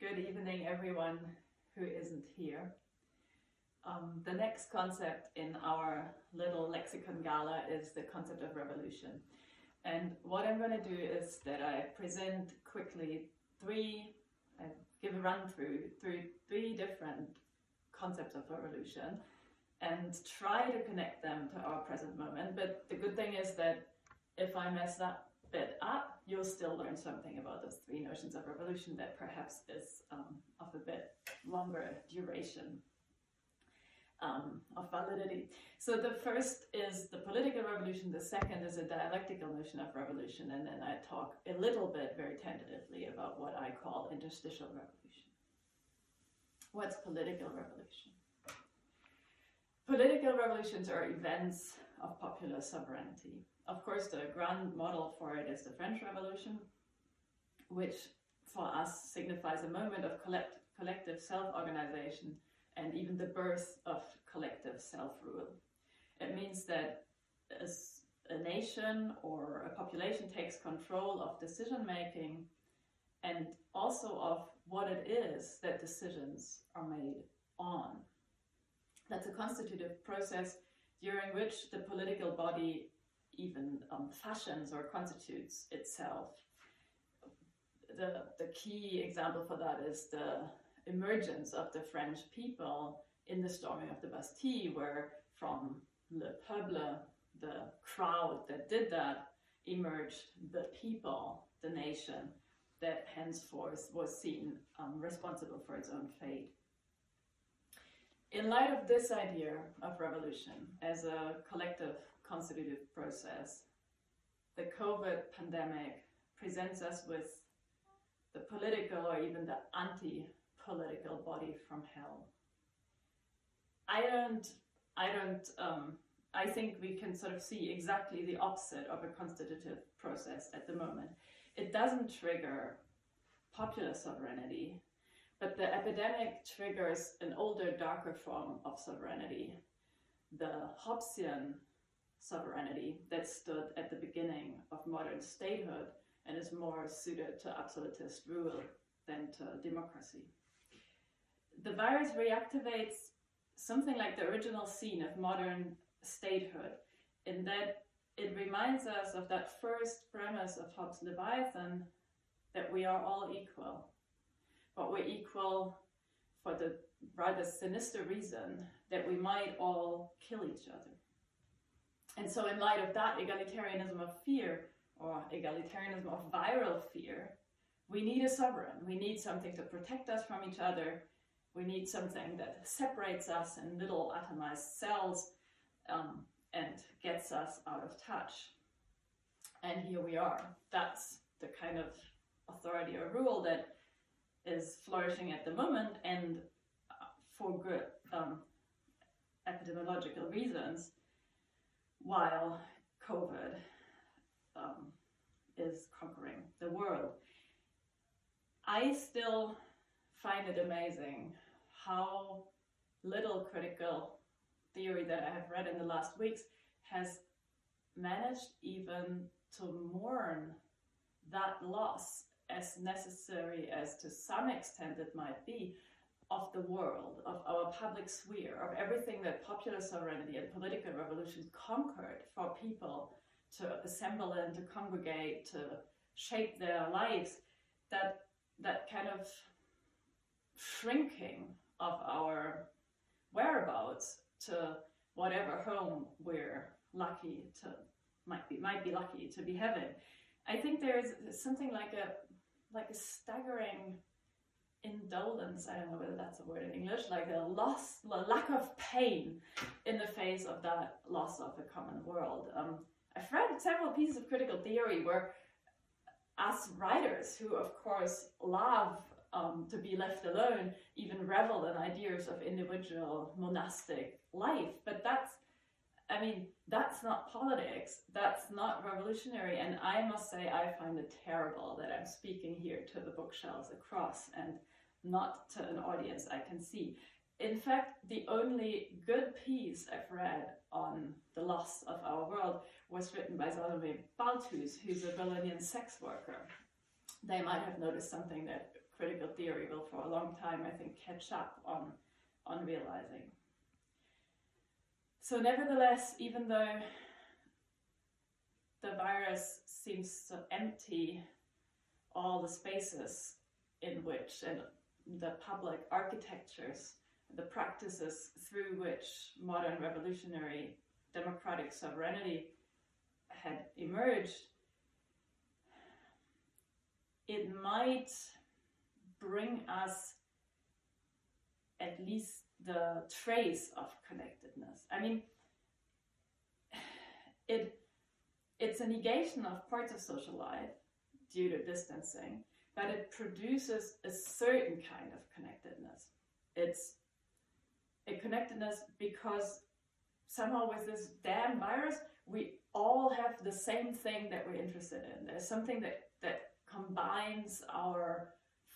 Good evening, everyone who isn't here. Um, the next concept in our little lexicon gala is the concept of revolution. And what I'm going to do is that I present quickly three, I give a run through through three different concepts of revolution and try to connect them to our present moment. But the good thing is that if I mess that bit up, you'll still learn something about those three notions of revolution that perhaps is um, of a bit longer duration um, of validity. So the first is the political revolution, the second is a dialectical notion of revolution, and then I talk a little bit very tentatively about what I call interstitial revolution. What's political revolution? Political revolutions are events of popular sovereignty. Of course, the grand model for it is the French Revolution, which for us signifies a moment of collect- collective self organization and even the birth of collective self rule. It means that as a nation or a population takes control of decision making and also of what it is that decisions are made on. That's a constitutive process during which the political body even um, fashions or constitutes itself. The, the key example for that is the emergence of the French people in the storming of the Bastille, where from Le Peuple, the crowd that did that, emerged the people, the nation, that henceforth was seen um, responsible for its own fate. In light of this idea of revolution as a collective constitutive process, the COVID pandemic presents us with the political or even the anti political body from hell. I don't, I don't, um, I think we can sort of see exactly the opposite of a constitutive process at the moment. It doesn't trigger popular sovereignty, but the epidemic triggers an older, darker form of sovereignty, the Hobbesian sovereignty that stood at the beginning of modern statehood and is more suited to absolutist rule than to democracy the virus reactivates something like the original scene of modern statehood in that it reminds us of that first premise of Hobbes' Leviathan that we are all equal. But we're equal for the rather sinister reason that we might all kill each other. And so, in light of that egalitarianism of fear, or egalitarianism of viral fear, we need a sovereign. We need something to protect us from each other we need something that separates us in little atomized cells um, and gets us out of touch. And here we are. That's the kind of authority or rule that is flourishing at the moment, and uh, for good um, epidemiological reasons, while COVID um, is conquering the world. I still find it amazing how little critical theory that I have read in the last weeks has managed even to mourn that loss as necessary as to some extent it might be of the world, of our public sphere, of everything that popular sovereignty and political revolutions conquered for people to assemble and to congregate, to shape their lives, that that kind of shrinking of our whereabouts to whatever home we're lucky to might be might be lucky to be having. I think there is something like a like a staggering indolence. I don't know whether that's a word in English, like a loss, a lack of pain in the face of that loss of a common world. Um, I've read several pieces of critical theory where us writers, who of course love um, to be left alone, even revel in ideas of individual monastic life. But that's, I mean, that's not politics. That's not revolutionary. And I must say, I find it terrible that I'm speaking here to the bookshelves across and not to an audience I can see. In fact, the only good piece I've read on the loss of our world was written by Salome Balthus, who's a Berlinian sex worker they might have noticed something that critical theory will for a long time, I think, catch up on, on realizing. So nevertheless, even though the virus seems to empty all the spaces in which and the public architectures, the practices through which modern revolutionary democratic sovereignty had emerged, it might bring us at least the trace of connectedness. I mean, it it's a negation of parts of social life due to distancing, but it produces a certain kind of connectedness. It's a connectedness because somehow with this damn virus, we all have the same thing that we're interested in. There's something that, that combines our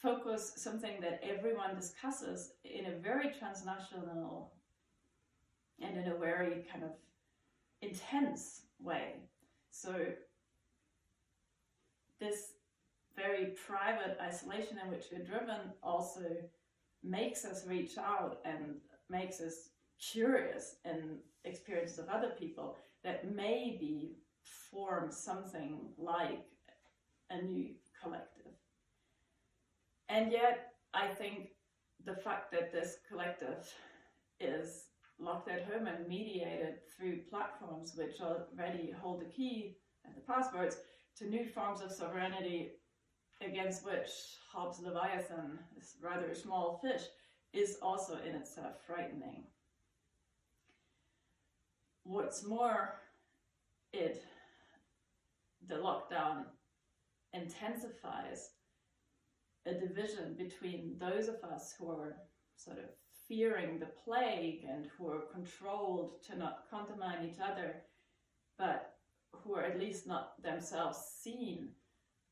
focus, something that everyone discusses in a very transnational and in a very kind of intense way. So this very private isolation in which we're driven also makes us reach out and makes us curious in experiences of other people that maybe form something like a new collective. And yet, I think the fact that this collective is locked at home and mediated through platforms which already hold the key and the passwords to new forms of sovereignty against which Hobbes' Leviathan is rather a small fish is also in itself frightening. What's more, it the lockdown intensifies a division between those of us who are sort of fearing the plague and who are controlled to not contamine each other, but who are at least not themselves seen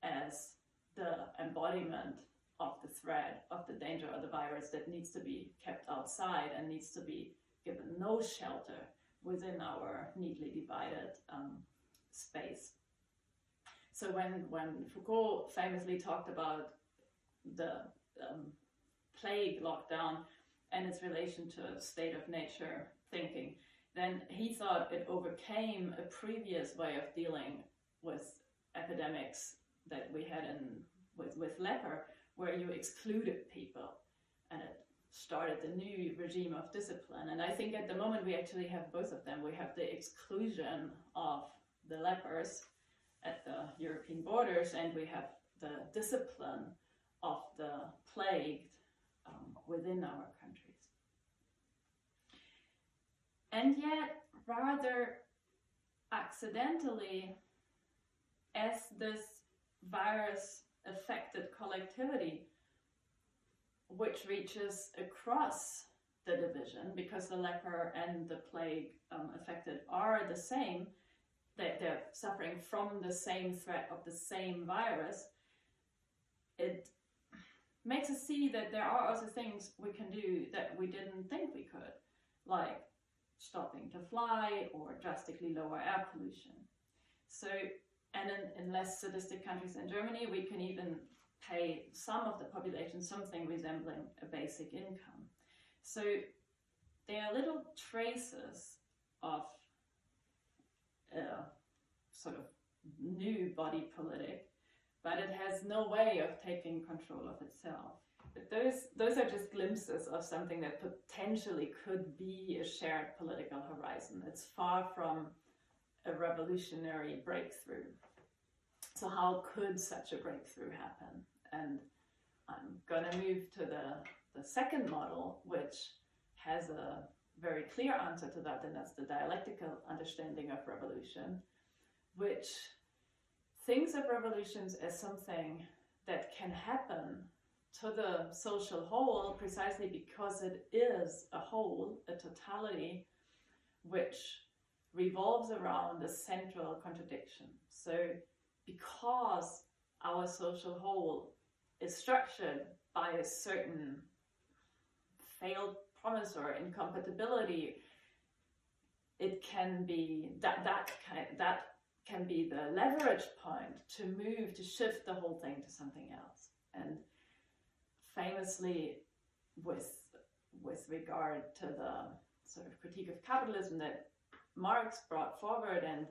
as the embodiment of the threat, of the danger of the virus that needs to be kept outside and needs to be given no shelter within our neatly divided um, space. So when, when Foucault famously talked about the um, plague lockdown and its relation to state of nature thinking, then he thought it overcame a previous way of dealing with epidemics that we had in with, with leper, where you excluded people and it started the new regime of discipline. And I think at the moment we actually have both of them. We have the exclusion of the lepers at the European borders, and we have the discipline of the plagued um, within our countries. And yet, rather accidentally, as this virus affected collectivity, which reaches across the division because the leper and the plague um, affected are the same, they, they're suffering from the same threat of the same virus, it makes us see that there are other things we can do that we didn't think we could, like stopping to fly or drastically lower air pollution. So, and in, in less sadistic countries than Germany, we can even pay some of the population something resembling a basic income. So there are little traces of a sort of new body politic, but it has no way of taking control of itself. But those, those are just glimpses of something that potentially could be a shared political horizon. It's far from a revolutionary breakthrough. So, how could such a breakthrough happen? And I'm going to move to the, the second model, which has a very clear answer to that, and that's the dialectical understanding of revolution, which thinks of revolutions as something that can happen to the social whole precisely because it is a whole, a totality, which revolves around a central contradiction. So, because our social whole is structured by a certain failed promise or incompatibility, it can be that that kind that can be the leverage point to move, to shift the whole thing to something else. And famously, with, with regard to the sort of critique of capitalism that Marx brought forward and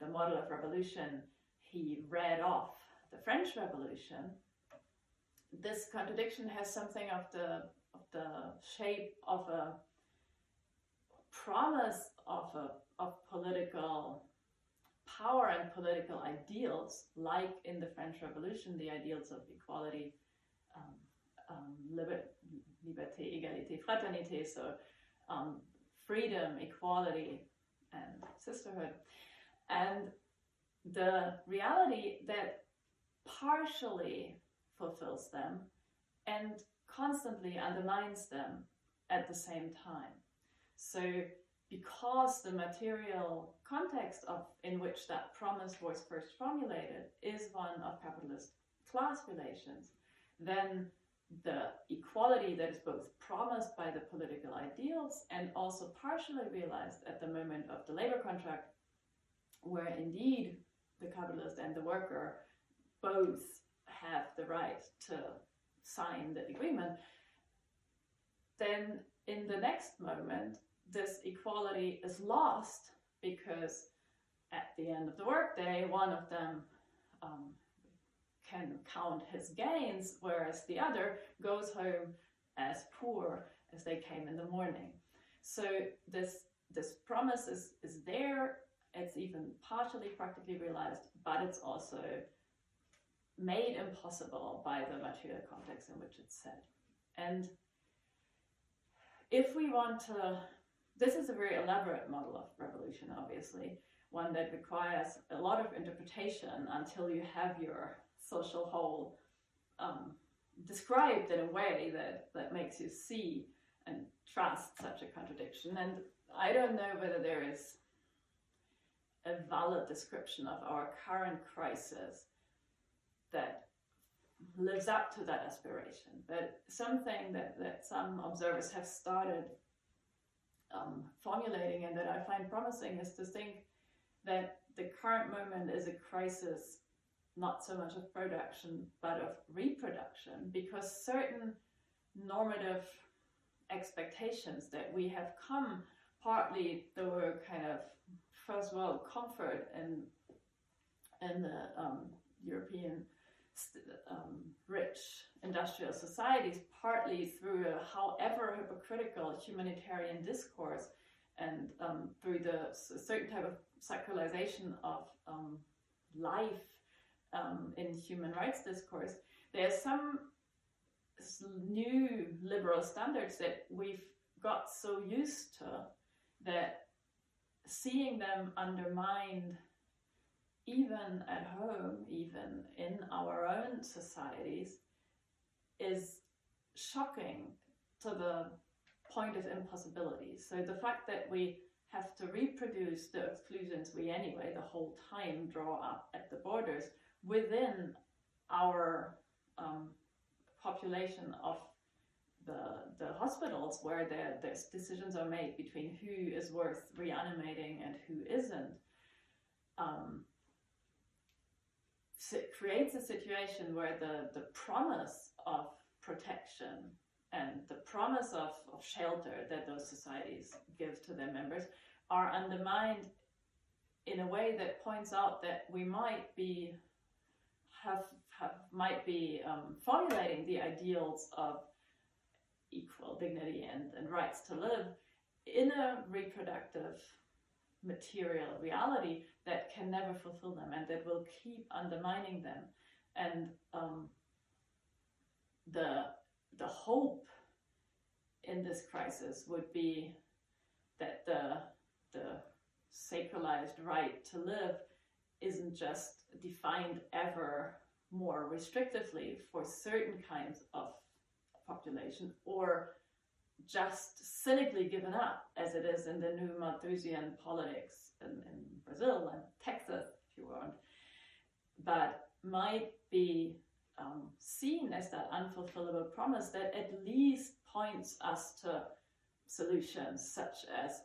the model of revolution he read off the French Revolution, this contradiction has something of the of the shape of a promise of a of political power and political ideals, like in the French Revolution, the ideals of equality, um, um, liber- liberté, égalité, fraternité, so um, freedom, equality, and sisterhood. And the reality that partially fulfills them and constantly undermines them at the same time. So, because the material context of in which that promise was first formulated is one of capitalist class relations, then the equality that is both promised by the political ideals and also partially realized at the moment of the labor contract, where indeed the capitalist and the worker both have the right to sign the agreement, then in the next moment, this equality is lost because at the end of the workday, one of them um, can count his gains, whereas the other goes home as poor as they came in the morning. So this this promise is, is there, it's even partially practically realized, but it's also made impossible by the material context in which it's said. And if we want to, this is a very elaborate model of revolution, obviously, one that requires a lot of interpretation until you have your social whole um, described in a way that, that makes you see and trust such a contradiction. And I don't know whether there is a valid description of our current crisis that lives up to that aspiration. But something that, that some observers have started um, formulating and that I find promising is to think that the current moment is a crisis not so much of production but of reproduction because certain normative expectations that we have come partly through kind of first world comfort and in the um, European um, rich industrial societies, partly through a however hypocritical humanitarian discourse and um, through the certain type of sacralization of um, life um, in human rights discourse, there's some new liberal standards that we've got so used to that seeing them undermined even at home, even in our own societies, is shocking to the point of impossibility. So the fact that we have to reproduce the exclusions we anyway the whole time draw up at the borders within our um, population of the, the hospitals where the, the decisions are made between who is worth reanimating and who isn't um, creates a situation where the, the promise of protection and the promise of, of shelter that those societies give to their members are undermined in a way that points out that we might be have, have might be um, formulating the ideals of equal dignity and, and rights to live in a reproductive material reality that can never fulfill them and that will keep undermining them. And um, the the hope in this crisis would be that the the sacralized right to live isn't just defined ever more restrictively for certain kinds of population or just cynically given up as it is in the new Malthusian politics in, in Brazil and Texas, if you want, but might be um, seen as that unfulfillable promise that at least points us to solutions such as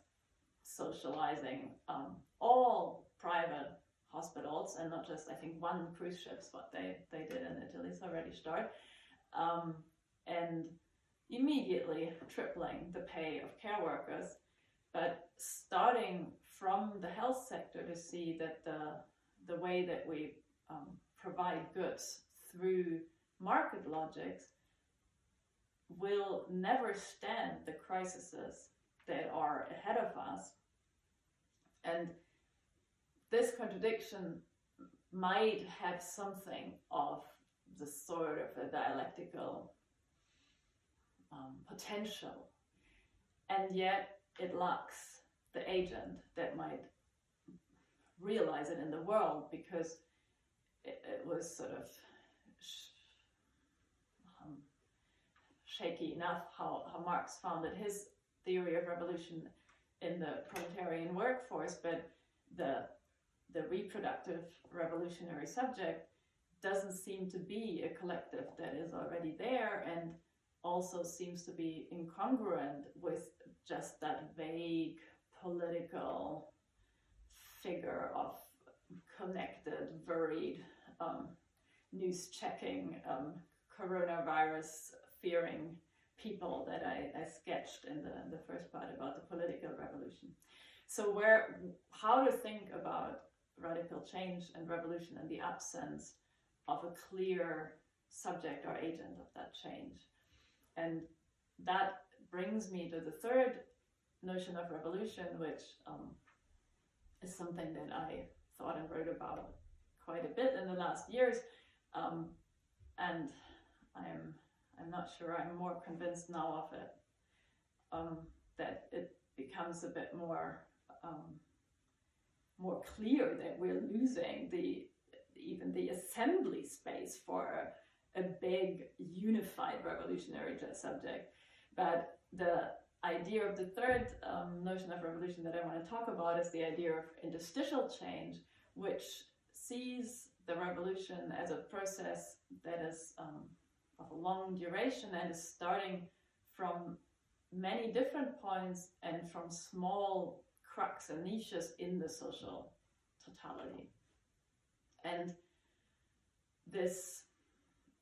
socializing um, all private hospitals and not just I think one cruise ships what they they did in Italy so already start um, and immediately tripling the pay of care workers but starting from the health sector to see that the the way that we um, provide goods through market logics will never stand the crises that are ahead of us. And this contradiction might have something of the sort of a dialectical um, potential, and yet it lacks the agent that might realize it in the world because it, it was sort of sh- um, shaky enough how, how Marx founded his theory of revolution in the proletarian workforce, but the the reproductive revolutionary subject doesn't seem to be a collective that is already there and also seems to be incongruent with just that vague political figure of connected, worried, um, news checking, um, coronavirus fearing people that I, I sketched in the, the first part about the political revolution. So where, how to think about radical change and revolution in the absence of a clear subject or agent of that change. And that brings me to the third notion of revolution, which um, is something that I thought and wrote about quite a bit in the last years. Um, and I'm I'm not sure I'm more convinced now of it. Um, that it becomes a bit more um, more clear that we're losing the even the assembly space for a, a big unified revolutionary subject. But the idea of the third um, notion of revolution that I want to talk about is the idea of interstitial change, which sees the revolution as a process that is um, of a long duration and is starting from many different points and from small cracks and niches in the social totality. And this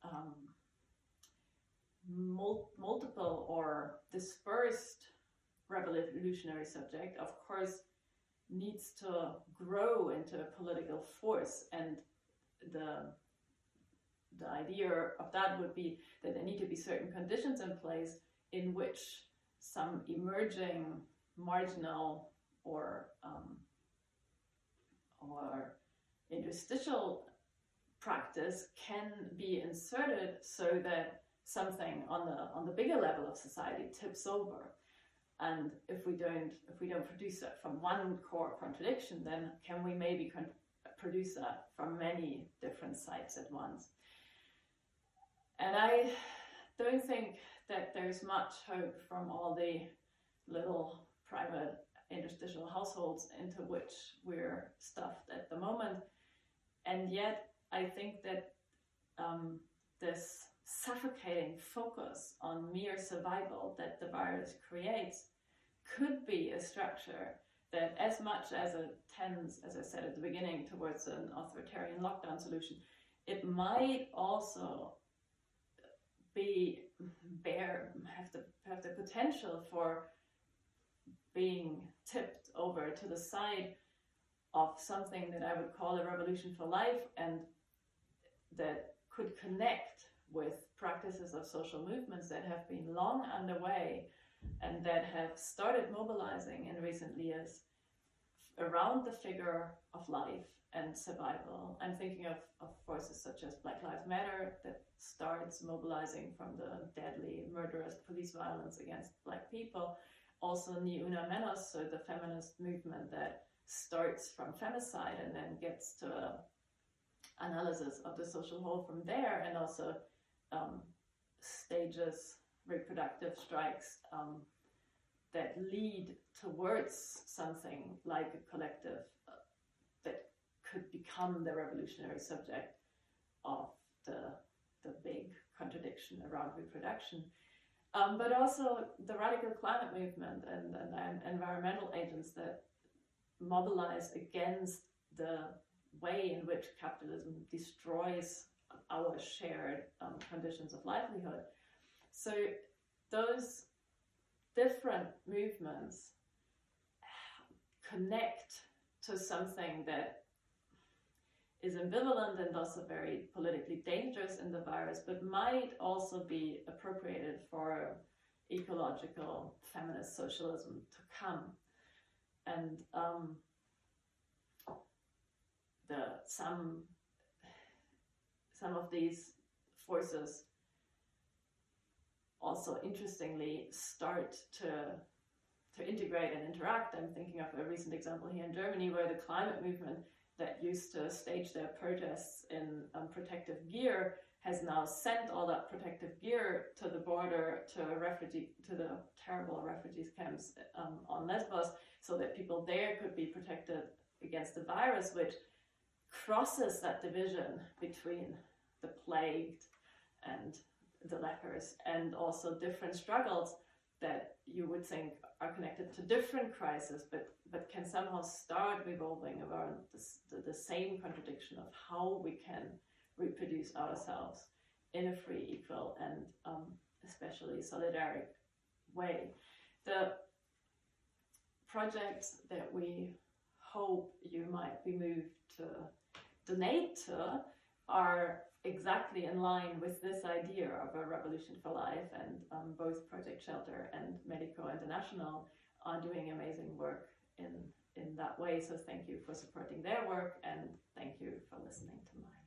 um, mul- multiple or dispersed revolutionary subject, of course, needs to grow into a political force. And the the idea of that would be that there need to be certain conditions in place in which some emerging marginal or um, or interstitial practice can be inserted so that something on the on the bigger level of society tips over and if we don't if we don't produce that from one core contradiction then can we maybe con- produce that from many different sites at once and i don't think that there's much hope from all the little private interstitial households into which we're stuffed at the moment. And yet, I think that um, this suffocating focus on mere survival that the virus creates could be a structure that, as much as it tends, as I said at the beginning, towards an authoritarian lockdown solution, it might also be bear have the have the potential for being tipped over to the side of something that I would call a revolution for life and that could connect with practices of social movements that have been long underway and that have started mobilizing in recent years around the figure of life and survival. I'm thinking of, of forces such as Black Lives Matter that starts mobilizing from the deadly, murderous police violence against Black people also Ni Una Menos, so the feminist movement that starts from femicide and then gets to analysis of the social whole from there, and also um, stages reproductive strikes um, that lead towards something like a collective uh, that could become the revolutionary subject of the the big contradiction around reproduction. Um, but also the radical climate movement and, and, and environmental agents that mobilize against the way in which capitalism destroys our shared um, conditions of livelihood. So those different movements connect to something that is ambivalent and also very politically dangerous in the virus, but might also be appropriated for ecological feminist socialism to come. And um, the some some of these forces also interestingly start to to integrate and interact. I'm thinking of a recent example here in Germany where the climate movement that used to stage their protests in um, protective gear has now sent all that protective gear to the border to refugee to the terrible refugees camps um, on Lesbos so that people there could be protected against the virus which crosses that division between the plagued and the lepers and also different struggles that you would think are connected to different crises but but can somehow start revolving around this, the, the same contradiction of how we can reproduce ourselves in a free equal and um, especially solidaric way. The projects that we hope you might be moved to donate to are exactly in line with this idea of a revolution for life and um, both project shelter and medico international are doing amazing work in in that way. So thank you for supporting their work and thank you for listening to mine